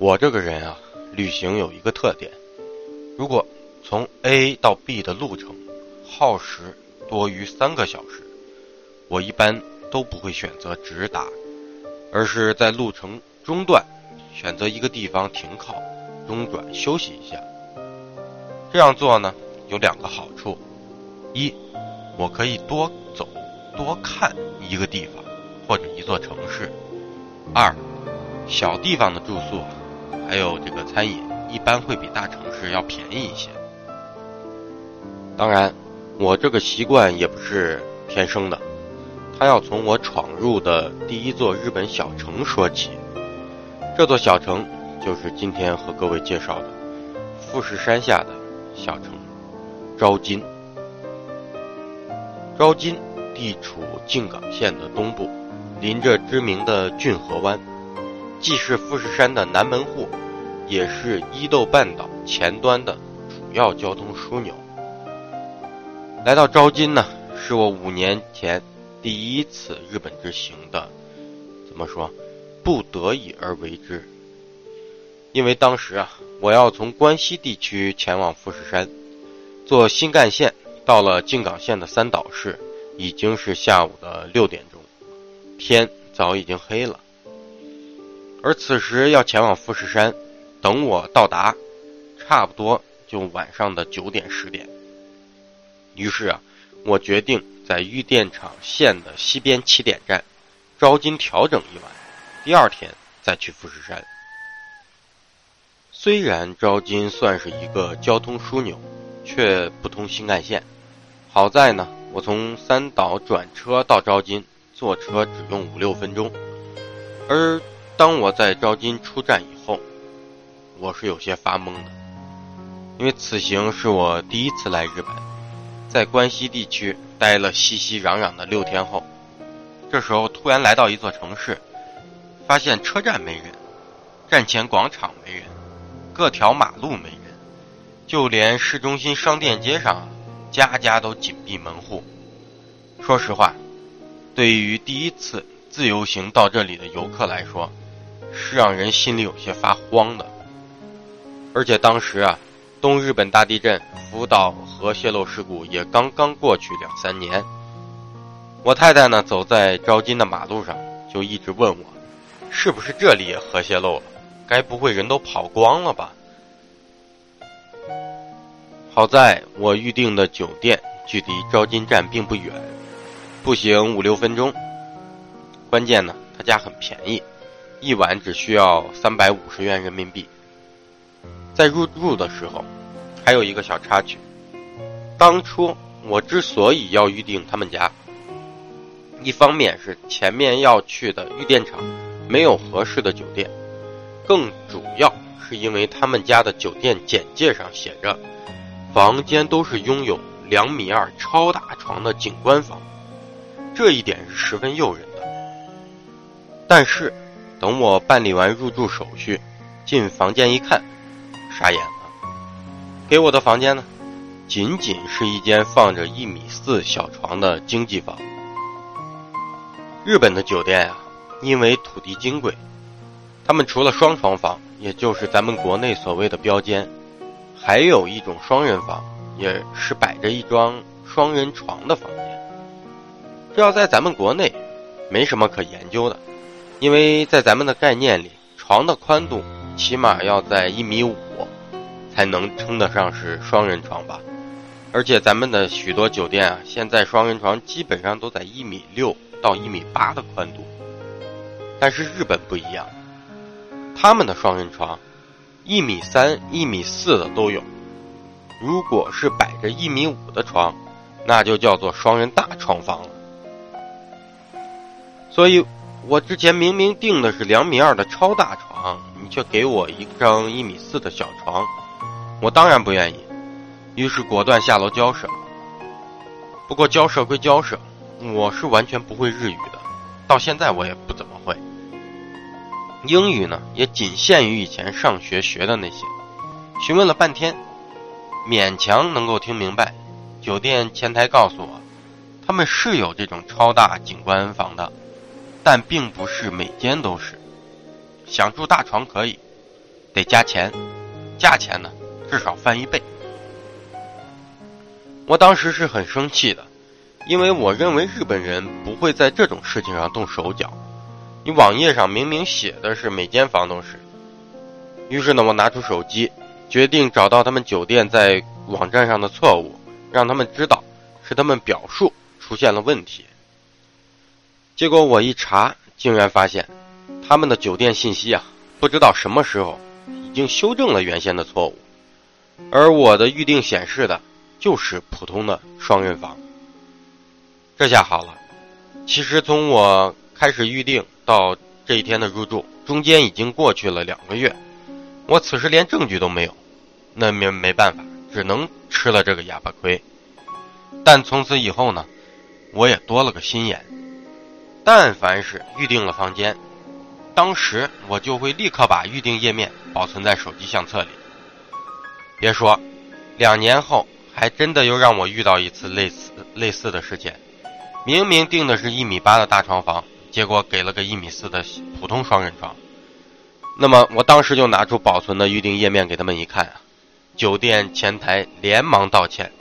我这个人啊，旅行有一个特点，如果从 A 到 B 的路程耗时多于三个小时，我一般都不会选择直达，而是在路程中段选择一个地方停靠、中转休息一下。这样做呢，有两个好处：一，我可以多走、多看一个地方或者一座城市；二，小地方的住宿。还有这个餐饮，一般会比大城市要便宜一些。当然，我这个习惯也不是天生的，它要从我闯入的第一座日本小城说起。这座小城就是今天和各位介绍的富士山下的小城昭金。昭金地处静冈县的东部，临着知名的骏河湾。既是富士山的南门户，也是伊豆半岛前端的主要交通枢纽。来到昭金呢，是我五年前第一次日本之行的，怎么说，不得已而为之。因为当时啊，我要从关西地区前往富士山，坐新干线到了静冈县的三岛市，已经是下午的六点钟，天早已经黑了。而此时要前往富士山，等我到达，差不多就晚上的九点十点。于是啊，我决定在玉电厂线的西边起点站，招金调整一晚，第二天再去富士山。虽然招金算是一个交通枢纽，却不通新干线。好在呢，我从三岛转车到招金，坐车只用五六分钟，而。当我在昭金出站以后，我是有些发懵的，因为此行是我第一次来日本，在关西地区待了熙熙攘攘的六天后，这时候突然来到一座城市，发现车站没人，站前广场没人，各条马路没人，就连市中心商店街上，家家都紧闭门户。说实话，对于第一次自由行到这里的游客来说，是让人心里有些发慌的，而且当时啊，东日本大地震、福岛核泄漏事故也刚刚过去两三年。我太太呢，走在招金的马路上，就一直问我，是不是这里也核泄漏了？该不会人都跑光了吧？好在我预定的酒店距离招金站并不远，步行五六分钟。关键呢，他家很便宜。一晚只需要三百五十元人民币。在入住的时候，还有一个小插曲。当初我之所以要预定他们家，一方面是前面要去的玉电厂没有合适的酒店，更主要是因为他们家的酒店简介上写着，房间都是拥有两米二超大床的景观房，这一点是十分诱人的。但是。等我办理完入住手续，进房间一看，傻眼了。给我的房间呢，仅仅是一间放着一米四小床的经济房。日本的酒店啊，因为土地金贵，他们除了双床房，也就是咱们国内所谓的标间，还有一种双人房，也是摆着一张双人床的房间。这要在咱们国内，没什么可研究的。因为在咱们的概念里，床的宽度起码要在一米五，才能称得上是双人床吧。而且咱们的许多酒店啊，现在双人床基本上都在一米六到一米八的宽度。但是日本不一样，他们的双人床一米三、一米四的都有。如果是摆着一米五的床，那就叫做双人大床房了。所以。我之前明明订的是两米二的超大床，你却给我一张一米四的小床，我当然不愿意，于是果断下楼交涉。不过交涉归交涉，我是完全不会日语的，到现在我也不怎么会。英语呢，也仅限于以前上学学的那些。询问了半天，勉强能够听明白。酒店前台告诉我，他们是有这种超大景观房的。但并不是每间都是，想住大床可以，得加钱，价钱呢至少翻一倍。我当时是很生气的，因为我认为日本人不会在这种事情上动手脚。你网页上明明写的是每间房都是。于是呢，我拿出手机，决定找到他们酒店在网站上的错误，让他们知道是他们表述出现了问题。结果我一查，竟然发现他们的酒店信息啊，不知道什么时候已经修正了原先的错误，而我的预定显示的就是普通的双人房。这下好了，其实从我开始预定。到这一天的入住，中间已经过去了两个月，我此时连证据都没有，那没没办法，只能吃了这个哑巴亏。但从此以后呢，我也多了个心眼，但凡是预定了房间，当时我就会立刻把预定页面保存在手机相册里。别说，两年后还真的又让我遇到一次类似类似的事件，明明订的是一米八的大床房。结果给了个一米四的普通双人床，那么我当时就拿出保存的预订页面给他们一看，酒店前台连忙道歉，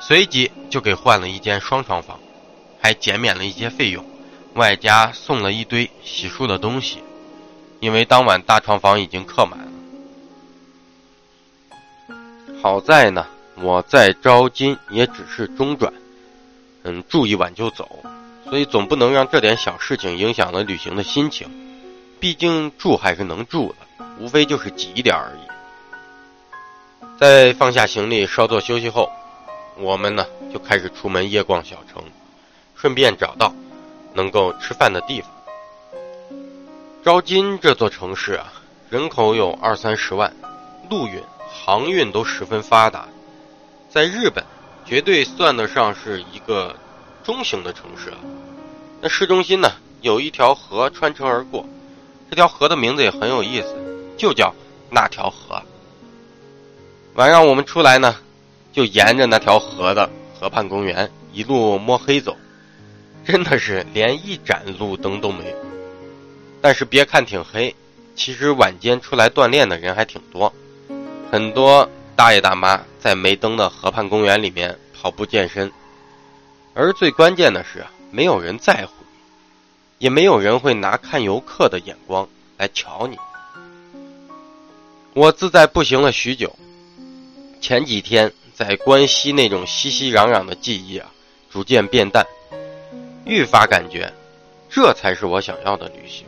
随即就给换了一间双床房，还减免了一些费用，外加送了一堆洗漱的东西，因为当晚大床房已经客满了。好在呢，我在招金也只是中转，嗯，住一晚就走。所以总不能让这点小事情影响了旅行的心情，毕竟住还是能住的，无非就是挤一点而已。在放下行李稍作休息后，我们呢就开始出门夜逛小城，顺便找到能够吃饭的地方。招金这座城市啊，人口有二三十万，陆运、航运都十分发达，在日本绝对算得上是一个。中型的城市了，那市中心呢有一条河穿城而过，这条河的名字也很有意思，就叫那条河。晚上我们出来呢，就沿着那条河的河畔公园一路摸黑走，真的是连一盏路灯都没有。但是别看挺黑，其实晚间出来锻炼的人还挺多，很多大爷大妈在没灯的河畔公园里面跑步健身。而最关键的是，没有人在乎，也没有人会拿看游客的眼光来瞧你。我自在步行了许久，前几天在关西那种熙熙攘攘的记忆啊，逐渐变淡，愈发感觉，这才是我想要的旅行，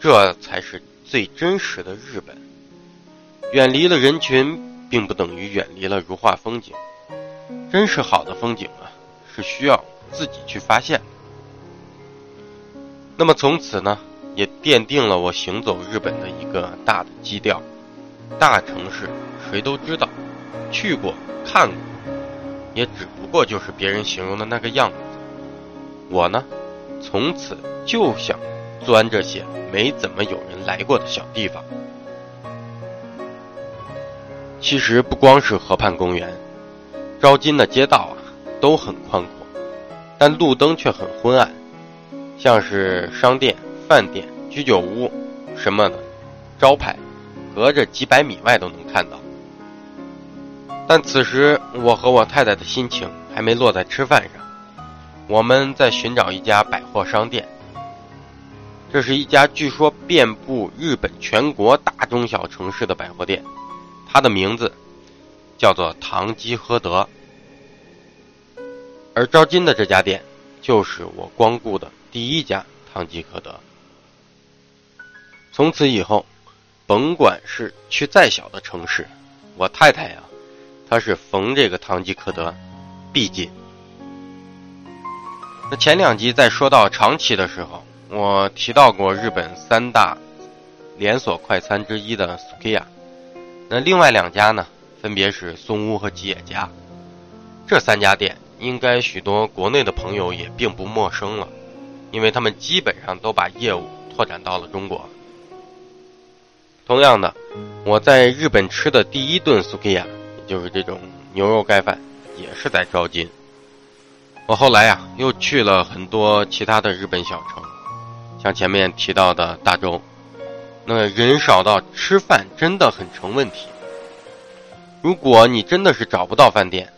这才是最真实的日本。远离了人群，并不等于远离了如画风景，真是好的风景啊！是需要自己去发现。那么从此呢，也奠定了我行走日本的一个大的基调。大城市谁都知道，去过看过，也只不过就是别人形容的那个样子。我呢，从此就想钻这些没怎么有人来过的小地方。其实不光是河畔公园，招金的街道啊。都很宽阔，但路灯却很昏暗，像是商店、饭店、居酒屋什么的招牌，隔着几百米外都能看到。但此时我和我太太的心情还没落在吃饭上，我们在寻找一家百货商店。这是一家据说遍布日本全国大中小城市的百货店，它的名字叫做唐吉诃德。而招金的这家店，就是我光顾的第一家唐吉诃德。从此以后，甭管是去再小的城市，我太太呀，她是逢这个唐吉诃德必进。那前两集在说到长崎的时候，我提到过日本三大连锁快餐之一的 Sukiya，那另外两家呢，分别是松屋和吉野家。这三家店。应该许多国内的朋友也并不陌生了，因为他们基本上都把业务拓展到了中国。同样的，我在日本吃的第一顿 sukiya，也就是这种牛肉盖饭，也是在招金。我后来呀，又去了很多其他的日本小城，像前面提到的大洲，那人少到吃饭真的很成问题。如果你真的是找不到饭店，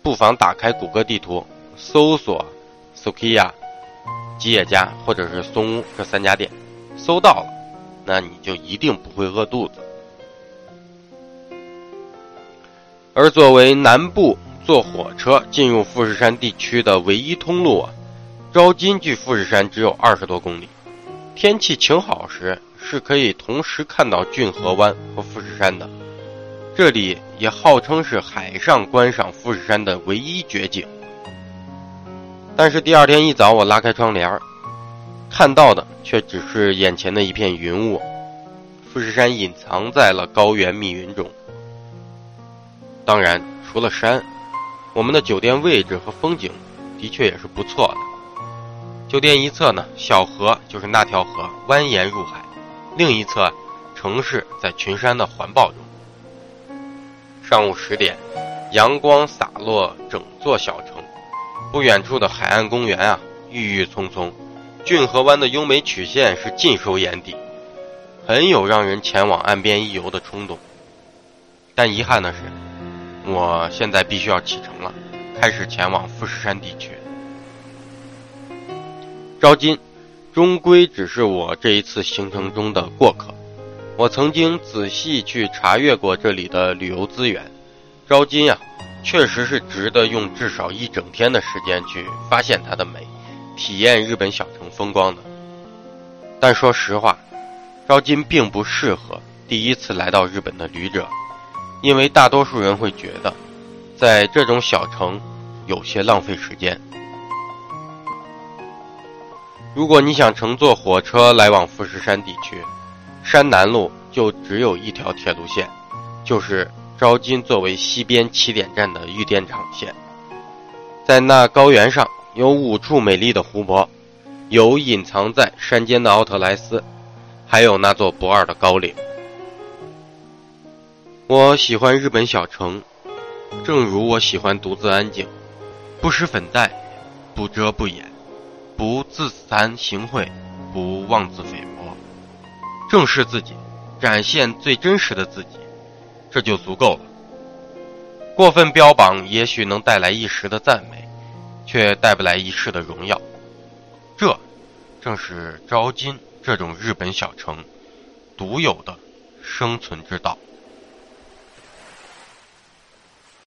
不妨打开谷歌地图，搜索 “sukia”、吉野家或者是松屋这三家店，搜到了，那你就一定不会饿肚子。而作为南部坐火车进入富士山地区的唯一通路啊，昭金距富士山只有二十多公里。天气晴好时，是可以同时看到骏河湾和富士山的。这里也号称是海上观赏富士山的唯一绝景。但是第二天一早，我拉开窗帘看到的却只是眼前的一片云雾，富士山隐藏在了高原密云中。当然，除了山，我们的酒店位置和风景的确也是不错的。酒店一侧呢，小河就是那条河蜿蜒入海；另一侧，城市在群山的环抱中。上午十点，阳光洒落整座小城，不远处的海岸公园啊，郁郁葱葱，骏河湾的优美曲线是尽收眼底，很有让人前往岸边一游的冲动。但遗憾的是。我现在必须要启程了，开始前往富士山地区。昭金，终归只是我这一次行程中的过客。我曾经仔细去查阅过这里的旅游资源，昭金呀，确实是值得用至少一整天的时间去发现它的美，体验日本小城风光的。但说实话，昭金并不适合第一次来到日本的旅者。因为大多数人会觉得，在这种小城有些浪费时间。如果你想乘坐火车来往富士山地区，山南路就只有一条铁路线，就是昭金作为西边起点站的玉电场线。在那高原上有五处美丽的湖泊，有隐藏在山间的奥特莱斯，还有那座不二的高岭。我喜欢日本小城，正如我喜欢独自安静，不施粉黛，不遮不掩，不自惭形秽，不妄自菲薄，正视自己，展现最真实的自己，这就足够了。过分标榜也许能带来一时的赞美，却带不来一世的荣耀。这，正是昭金这种日本小城独有的生存之道。